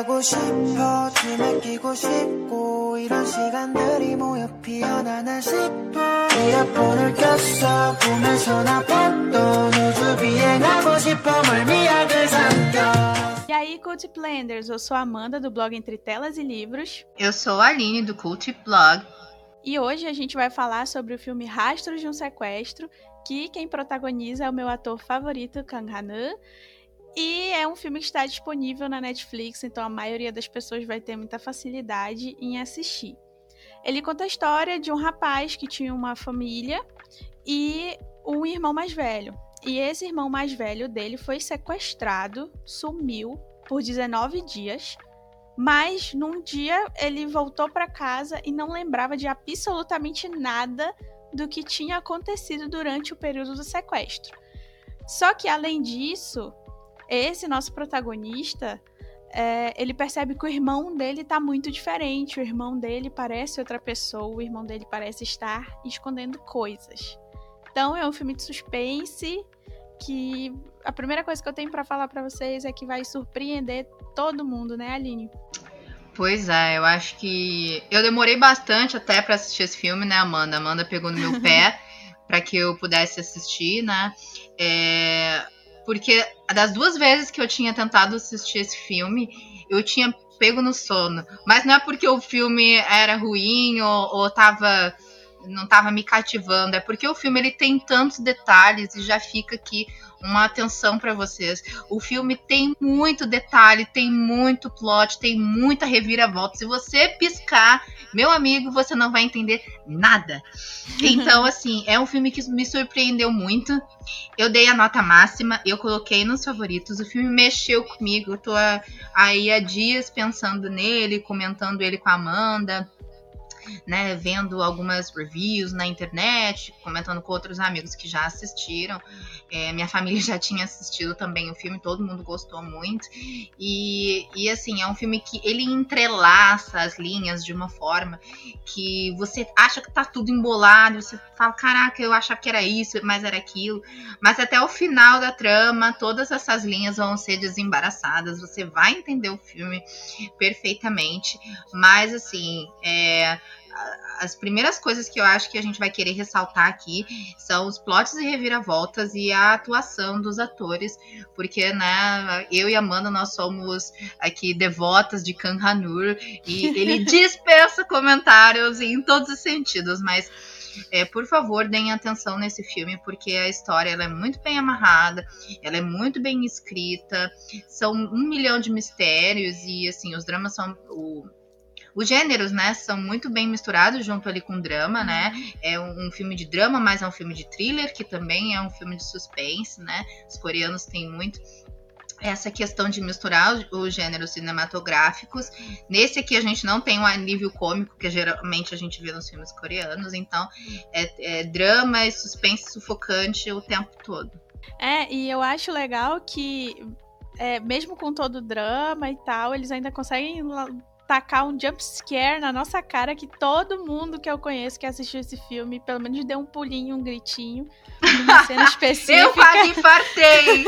얘기하고 싶어 춤에 끼고 싶고 이런 시간들이 모여 피어나나 싶어 이어폰을 꼈어 보면서 나 봤던 우주 비행하고 싶어 멀미약을 삼켜 E aí, Cult Planners, eu sou a Amanda do blog Entre Telas e Livros. Eu sou a Aline do Cult Blog. E hoje a gente vai falar sobre o filme Rastros de um Sequestro, que quem protagoniza é o meu ator favorito, Kang Han e é um filme que está disponível na Netflix, então a maioria das pessoas vai ter muita facilidade em assistir. Ele conta a história de um rapaz que tinha uma família e um irmão mais velho. E esse irmão mais velho dele foi sequestrado, sumiu por 19 dias, mas num dia ele voltou para casa e não lembrava de absolutamente nada do que tinha acontecido durante o período do sequestro. Só que além disso, esse nosso protagonista, é, ele percebe que o irmão dele tá muito diferente. O irmão dele parece outra pessoa, o irmão dele parece estar escondendo coisas. Então é um filme de suspense que a primeira coisa que eu tenho para falar para vocês é que vai surpreender todo mundo, né, Aline? Pois é, eu acho que eu demorei bastante até para assistir esse filme, né, Amanda? Amanda pegou no meu pé para que eu pudesse assistir, né? É porque das duas vezes que eu tinha tentado assistir esse filme, eu tinha pego no sono. Mas não é porque o filme era ruim ou, ou tava, não estava me cativando, é porque o filme ele tem tantos detalhes e já fica aqui uma atenção para vocês. O filme tem muito detalhe, tem muito plot, tem muita reviravolta. Se você piscar, meu amigo, você não vai entender nada. Então, assim, é um filme que me surpreendeu muito. Eu dei a nota máxima, eu coloquei nos favoritos. O filme mexeu comigo. Eu tô aí há dias pensando nele, comentando ele com a Amanda né, vendo algumas reviews na internet, comentando com outros amigos que já assistiram. É, minha família já tinha assistido também o filme, todo mundo gostou muito. E, e assim, é um filme que ele entrelaça as linhas de uma forma que você acha que tá tudo embolado, você fala, caraca, eu achava que era isso, mas era aquilo. Mas até o final da trama, todas essas linhas vão ser desembaraçadas, você vai entender o filme perfeitamente. Mas assim, é, as primeiras coisas que eu acho que a gente vai querer ressaltar aqui são os plots e reviravoltas e a atuação dos atores, porque, né, eu e Amanda, nós somos aqui devotas de Kang Hanur e ele dispensa comentários em todos os sentidos, mas é, por favor, deem atenção nesse filme, porque a história ela é muito bem amarrada, ela é muito bem escrita, são um milhão de mistérios e assim, os dramas são. O, os gêneros, né, são muito bem misturados junto ali com drama, né? Uhum. É um, um, filme de drama, mas é um filme de thriller, que também é um filme de suspense, né? Os coreanos têm muito essa questão de misturar os gêneros cinematográficos. Nesse aqui a gente não tem um alívio cômico que geralmente a gente vê nos filmes coreanos, então é, é drama e suspense sufocante o tempo todo. É, e eu acho legal que é, mesmo com todo o drama e tal, eles ainda conseguem tacar um jump scare na nossa cara que todo mundo que eu conheço que assistiu esse filme, pelo menos deu um pulinho, um gritinho, numa cena específica. eu quase infartei!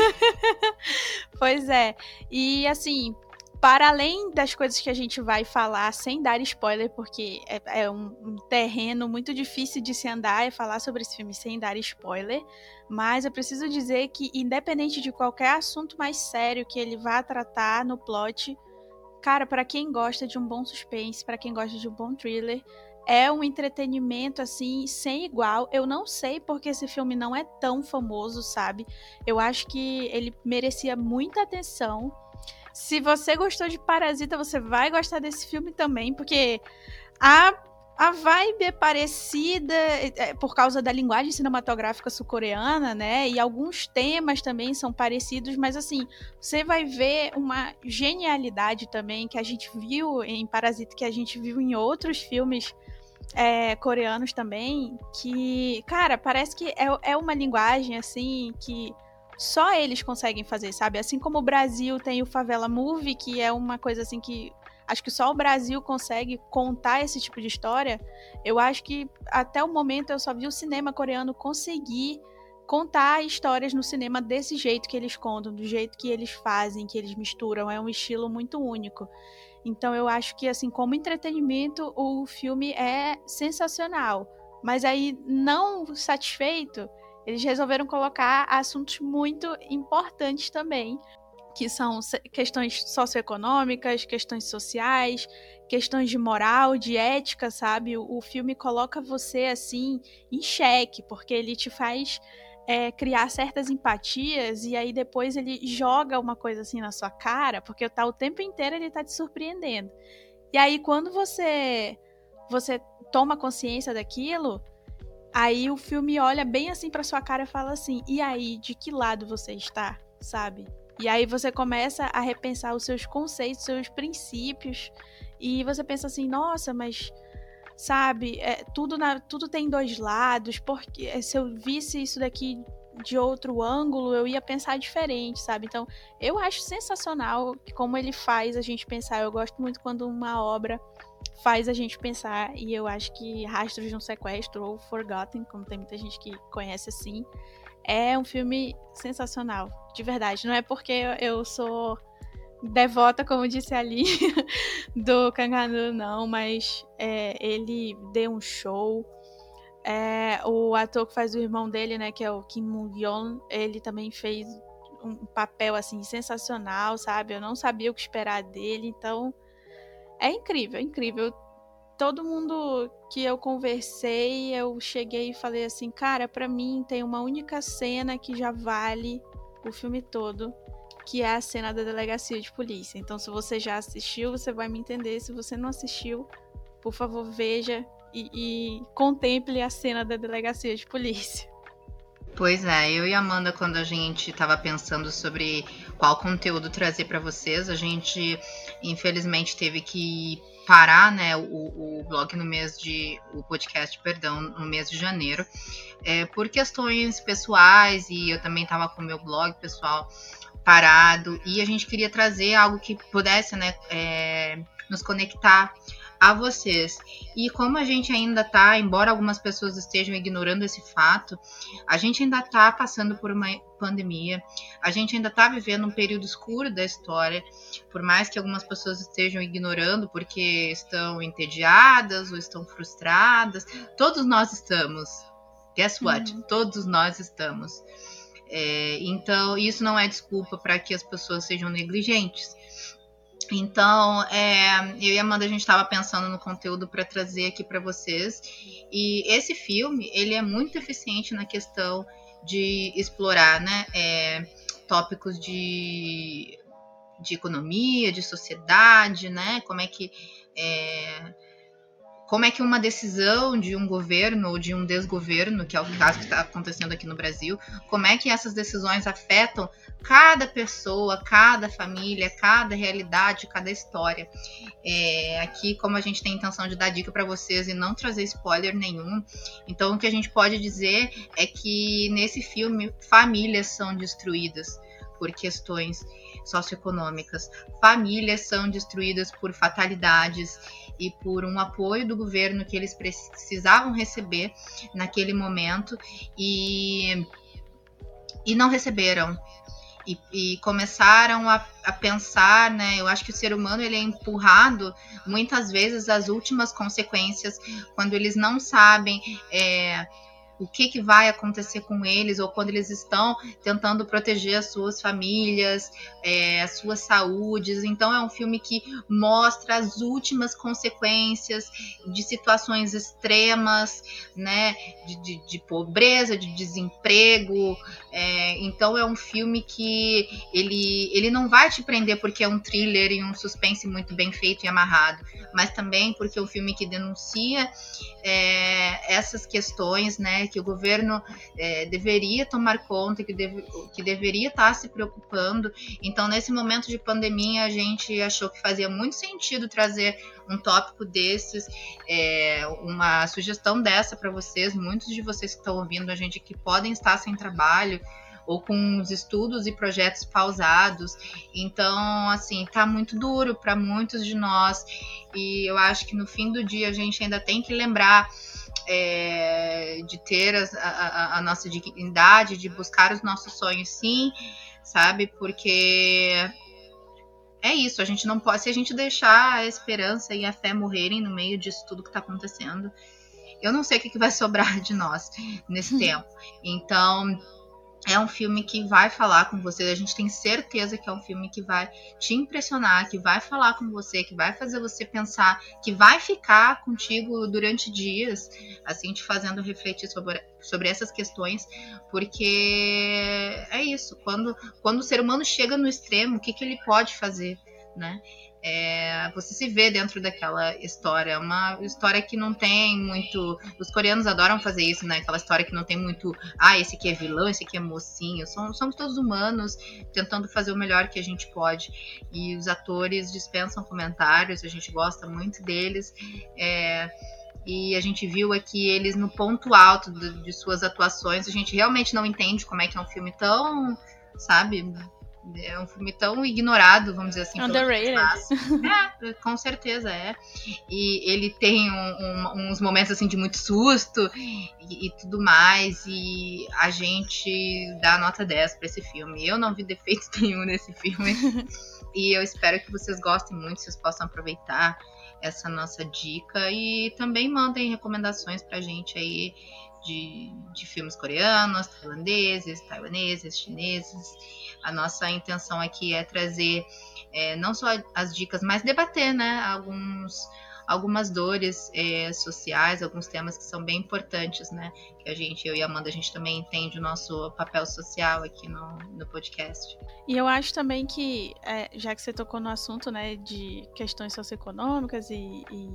pois é. E assim, para além das coisas que a gente vai falar, sem dar spoiler, porque é, é um, um, terreno muito difícil de se andar e falar sobre esse filme sem dar spoiler, mas eu preciso dizer que, independente de qualquer assunto mais sério que ele vá tratar no plot, Cara, para quem gosta de um bom suspense, para quem gosta de um bom thriller, é um entretenimento assim sem igual. Eu não sei porque esse filme não é tão famoso, sabe? Eu acho que ele merecia muita atenção. Se você gostou de Parasita, você vai gostar desse filme também, porque a a vibe é parecida é, é, por causa da linguagem cinematográfica sul-coreana, né? E alguns temas também são parecidos, mas assim, você vai ver uma genialidade também que a gente viu em Parasita, que a gente viu em outros filmes é, coreanos também, que, cara, parece que é, é uma linguagem assim que só eles conseguem fazer, sabe? Assim como o Brasil tem o Favela Movie, que é uma coisa assim que acho que só o Brasil consegue contar esse tipo de história. Eu acho que até o momento eu só vi o cinema coreano conseguir contar histórias no cinema desse jeito que eles contam, do jeito que eles fazem, que eles misturam. É um estilo muito único. Então eu acho que assim, como entretenimento, o filme é sensacional. Mas aí, não satisfeito, eles resolveram colocar assuntos muito importantes também, que são questões socioeconômicas, questões sociais, questões de moral, de ética, sabe? O, filme coloca você assim em xeque, porque ele te faz é, criar certas empatias e aí depois ele joga uma coisa assim na sua cara, porque tá o tempo inteiro ele tá te surpreendendo. E aí quando você você toma consciência daquilo, aí o filme olha bem assim para sua cara e fala assim: "E aí, de que lado você está?", sabe? E aí você começa a repensar os seus conceitos, seus princípios, e você pensa assim: "Nossa, mas sabe? É, tudo, na, tudo tem dois lados, porque é, se eu visse isso daqui de outro ângulo, eu ia pensar diferente, sabe? Então, eu acho sensacional como ele faz a gente pensar. Eu gosto muito quando uma obra faz a gente pensar, e eu acho que Rastros de um Sequestro, ou Forgotten, como tem muita gente que conhece assim, é um filme sensacional, de verdade. Não é porque eu sou devota, como disse ali, do Kanganu, não, mas é, ele deu um show. É, o ator que faz o irmão dele, né, que é o Kim Moo-yeon, ele também fez um papel assim sensacional, sabe? Eu não sabia o que esperar dele, então é incrível, é incrível. Todo mundo que eu conversei, eu cheguei e falei assim, cara, para mim tem uma única cena que já vale o filme todo, que é a cena da delegacia de polícia. Então, se você já assistiu, você vai me entender. Se você não assistiu, por favor, veja e, e contemple a cena da delegacia de polícia. Pois é, eu e Amanda, quando a gente estava pensando sobre qual conteúdo trazer para vocês, a gente infelizmente teve que parar, né, o, o blog no mês de, o podcast, perdão, no mês de janeiro, é, por questões pessoais e eu também estava com o meu blog pessoal parado e a gente queria trazer algo que pudesse né, é, nos conectar a vocês. E como a gente ainda está, embora algumas pessoas estejam ignorando esse fato, a gente ainda está passando por uma pandemia, a gente ainda está vivendo um período escuro da história, por mais que algumas pessoas estejam ignorando porque estão entediadas ou estão frustradas, todos nós estamos. Guess what? Uhum. Todos nós estamos. É, então, isso não é desculpa para que as pessoas sejam negligentes. Então, é, eu e Amanda, a gente estava pensando no conteúdo para trazer aqui para vocês. E esse filme, ele é muito eficiente na questão de explorar né, é, tópicos de, de economia, de sociedade, né? Como é que é, como é que uma decisão de um governo ou de um desgoverno, que é o caso que está acontecendo aqui no Brasil, como é que essas decisões afetam cada pessoa, cada família, cada realidade, cada história. É, aqui, como a gente tem a intenção de dar dica para vocês e não trazer spoiler nenhum, então o que a gente pode dizer é que nesse filme famílias são destruídas por questões socioeconômicas, famílias são destruídas por fatalidades e por um apoio do governo que eles precisavam receber naquele momento e, e não receberam. E, e começaram a, a, pensar, né? Eu acho que o ser humano ele é empurrado muitas vezes às últimas consequências quando eles não sabem é, o que, que vai acontecer com eles, ou quando eles estão tentando proteger as suas famílias, é, as suas saúdes. Então é um filme que mostra as últimas consequências de situações extremas, né? De, de, de pobreza, de desemprego. É, então é um filme que ele, ele não vai te prender porque é um thriller e um suspense muito bem feito e amarrado, mas também porque é um filme que denuncia é, essas questões, né? Que o governo é, deveria tomar conta, que, deve, que deveria estar se preocupando. Então, nesse momento de pandemia, a gente achou que fazia muito sentido trazer um tópico desses, é, uma sugestão dessa para vocês. Muitos de vocês que estão ouvindo a gente que podem estar sem trabalho ou com os estudos e projetos pausados. Então, assim, tá muito duro para muitos de nós e eu acho que no fim do dia a gente ainda tem que lembrar é, de ter a, a, a, nossa dignidade, de buscar os nossos sonhos, sim, sabe? Porque é isso, a gente não pode, se a gente deixar a esperança e a fé morrerem no meio disso tudo que está acontecendo, eu não sei o que, que vai sobrar de nós nesse hum. tempo. Então, é um filme que vai falar com você. A gente tem certeza que é um filme que vai te impressionar, que vai falar com você, que vai fazer você pensar, que vai ficar contigo durante dias, assim, te fazendo refletir sobre, sobre essas questões, porque é isso. Quando, quando o ser humano chega no extremo, o que, que ele pode fazer, né? É, você se vê dentro daquela história. É uma história que não tem muito. Os coreanos adoram fazer isso, né? Aquela história que não tem muito. Ah, esse aqui é vilão, esse aqui é mocinho. Somos, somos todos humanos tentando fazer o melhor que a gente pode. E os atores dispensam comentários, a gente gosta muito deles. É, e a gente viu aqui eles no ponto alto de, de suas atuações. A gente realmente não entende como é que é um filme tão, sabe, é um filme tão ignorado, vamos dizer assim. Underrated. É, com certeza é. E ele tem um, um, uns momentos assim de muito susto e, e, tudo mais. E a gente dá nota 10 para esse filme. Eu não vi defeito nenhum nesse filme. e eu espero que vocês gostem muito, vocês possam aproveitar essa nossa dica. E também mandem recomendações pra gente aí de, de filmes coreanos, tailandeses, taiwaneses, chineses. A nossa intenção aqui é trazer é, não só as dicas, mas debater, né, alguns algumas dores é, sociais, alguns temas que são bem importantes, né? Que a gente, eu e a Amanda, a gente também entende o nosso papel social aqui no, no podcast. E eu acho também que, é, já que você tocou no assunto, né, de questões socioeconômicas e, e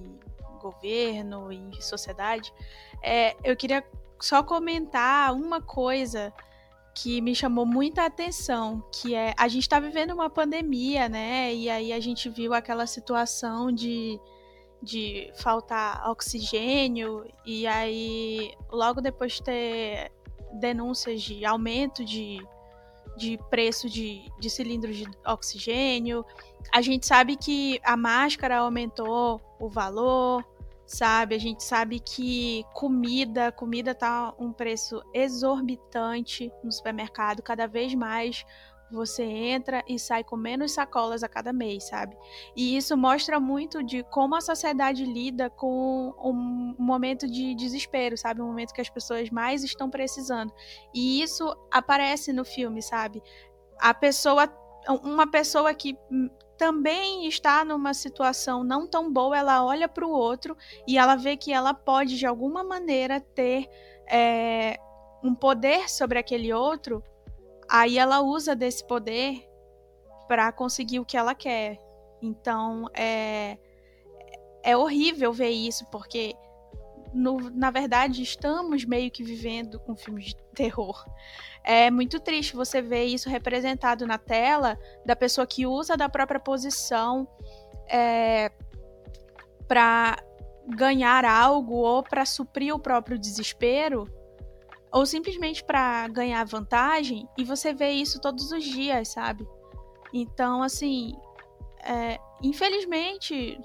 governo e sociedade, é, eu queria só comentar uma coisa que me chamou muita atenção, que é a gente está vivendo uma pandemia, né? E aí a gente viu aquela situação de, de faltar oxigênio e aí logo depois de ter denúncias de aumento de, de preço de, de cilindros de oxigênio, a gente sabe que a máscara aumentou o valor, sabe? A gente sabe que comida, comida tá um preço exorbitante no supermercado, cada vez mais você entra e sai com menos sacolas a cada mês, sabe? E isso mostra muito de como a sociedade lida com um momento de desespero, sabe? Um momento que as pessoas mais estão precisando. E isso aparece no filme, sabe? A pessoa uma pessoa que também está numa situação não tão boa, ela olha para o outro e ela vê que ela pode, de alguma maneira, ter é, um poder sobre aquele outro, aí ela usa desse poder para conseguir o que ela quer. Então é, é horrível ver isso, porque no, na verdade estamos meio que vivendo com filmes de terror. É muito triste você ver isso representado na tela da pessoa que usa da própria posição é, para ganhar algo ou para suprir o próprio desespero ou simplesmente para ganhar vantagem e você vê isso todos os dias, sabe? Então, assim, é, infelizmente,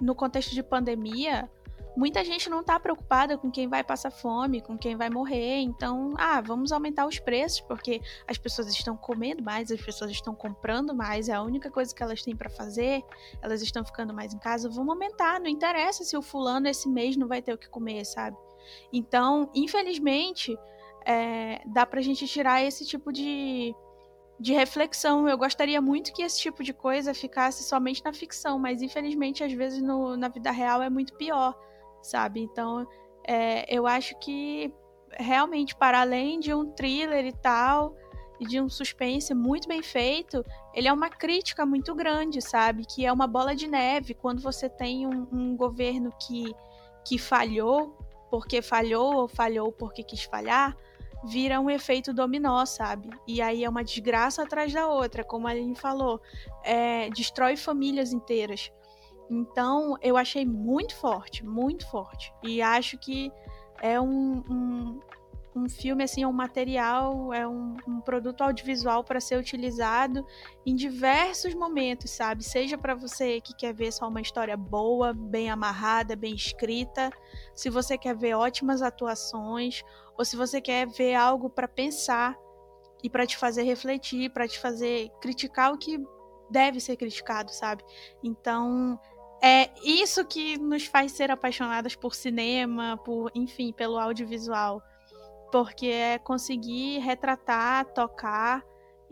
no contexto de pandemia, muita gente não está preocupada com quem vai passar fome, com quem vai morrer. Então, ah, vamos aumentar os preços porque as pessoas estão comendo mais, as pessoas estão comprando mais, é a única coisa que elas têm para fazer. Elas estão ficando mais em casa, vamos aumentar. Não interessa se o fulano esse mês não vai ter o que comer, sabe? Então, infelizmente, é, dá pra gente tirar esse tipo de, de reflexão. Eu gostaria muito que esse tipo de coisa ficasse somente na ficção, mas infelizmente, às vezes, no, na vida real é muito pior sabe? Então, é, eu acho que realmente, para além de um thriller e tal, e de um suspense muito bem feito, ele é uma crítica muito grande, sabe? Que é uma bola de neve quando você tem um, um governo que, que falhou porque falhou ou falhou porque quis falhar, vira um efeito dominó, sabe? E aí é uma desgraça atrás da outra, como a Aline falou, é, destrói famílias inteiras. Então, eu achei muito forte, muito forte. E acho que é um, um, um filme assim é um material, é um, um produto audiovisual para ser utilizado em diversos momentos, sabe? Seja para você que quer ver só uma história boa, bem amarrada, bem escrita, se você quer ver ótimas atuações, ou se você quer ver algo para pensar e para te fazer refletir, para te fazer criticar o que deve ser criticado, sabe? Então, é isso que nos faz ser apaixonadas por cinema, por, enfim, pelo audiovisual porque é conseguir retratar, tocar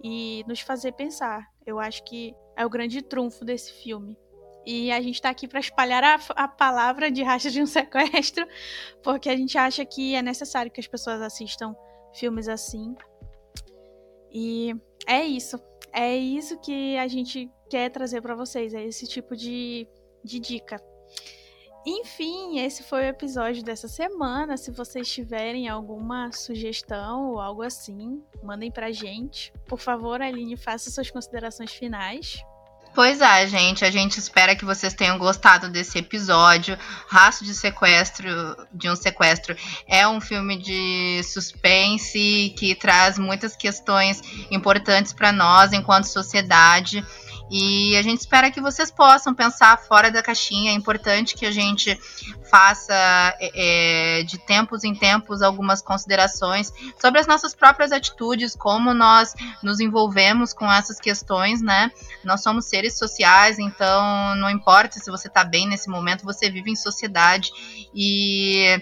e nos fazer pensar. Eu acho que é o grande trunfo desse filme. E a gente está aqui para espalhar a, a, palavra de racha de um sequestro, porque a gente acha que é necessário que as pessoas assistam filmes assim. E é isso. É isso que a gente quer trazer para vocês. É esse tipo de, de dica. Enfim, esse foi o episódio dessa semana. Se vocês tiverem alguma sugestão ou algo assim, mandem pra gente. Por favor, Aline, faça suas considerações finais. Pois é, gente. A gente espera que vocês tenham gostado desse episódio. Raço de Sequestro, de um Sequestro, é um filme de suspense que traz muitas questões importantes para nós enquanto sociedade. E a gente espera que vocês possam pensar fora da caixinha. É importante que a gente faça é, é, de tempos em tempos algumas considerações sobre as nossas próprias atitudes, como nós nos envolvemos com essas questões, né? Nós somos seres sociais, então não importa se você está bem nesse momento, você vive em sociedade e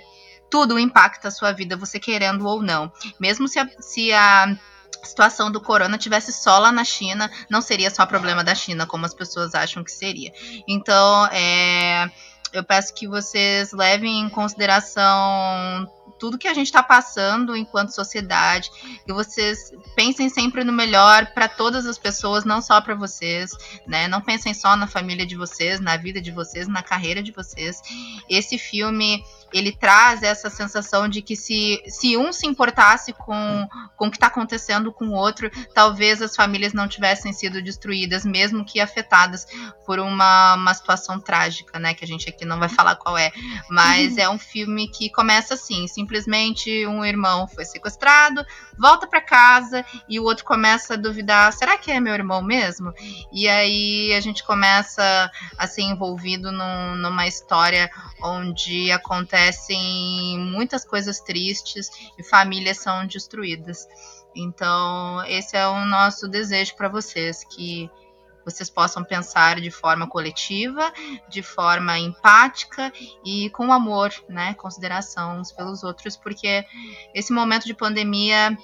tudo impacta a sua vida, você querendo ou não. Mesmo se a, se a situação do corona tivesse só lá na China, não seria só problema da China, como as pessoas acham que seria. Então, é, eu peço que vocês levem em consideração tudo que a gente está passando enquanto sociedade, que vocês pensem sempre no melhor para todas as pessoas, não só para vocês, né? Não pensem só na família de vocês, na vida de vocês, na carreira de vocês. Esse filme ele traz essa sensação de que se, se um se importasse com, com o que está acontecendo com o outro, talvez as famílias não tivessem sido destruídas, mesmo que afetadas por uma, uma situação trágica, né? Que a gente aqui não vai falar qual é. Mas uhum. é um filme que começa assim: simplesmente um irmão foi sequestrado, volta para casa e o outro começa a duvidar: será que é meu irmão mesmo? E aí a gente começa a ser envolvido num, numa história onde acontece acontecem muitas coisas tristes e famílias são destruídas. Então, esse é o nosso desejo para vocês, que vocês possam pensar de forma coletiva, de forma empática e com amor, né, consideração uns pelos outros, porque esse momento de pandemia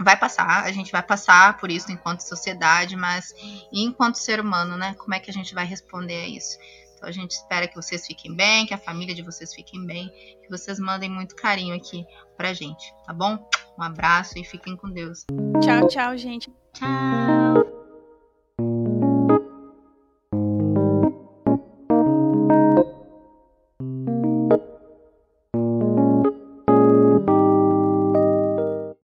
vai passar, a gente vai passar por isso enquanto sociedade, mas enquanto ser humano, né, como é que a gente vai responder a isso? A gente espera que vocês fiquem bem, que a família de vocês fiquem bem, que vocês mandem muito carinho aqui pra gente, tá bom? Um abraço e fiquem com Deus. Tchau, tchau, gente. Tchau.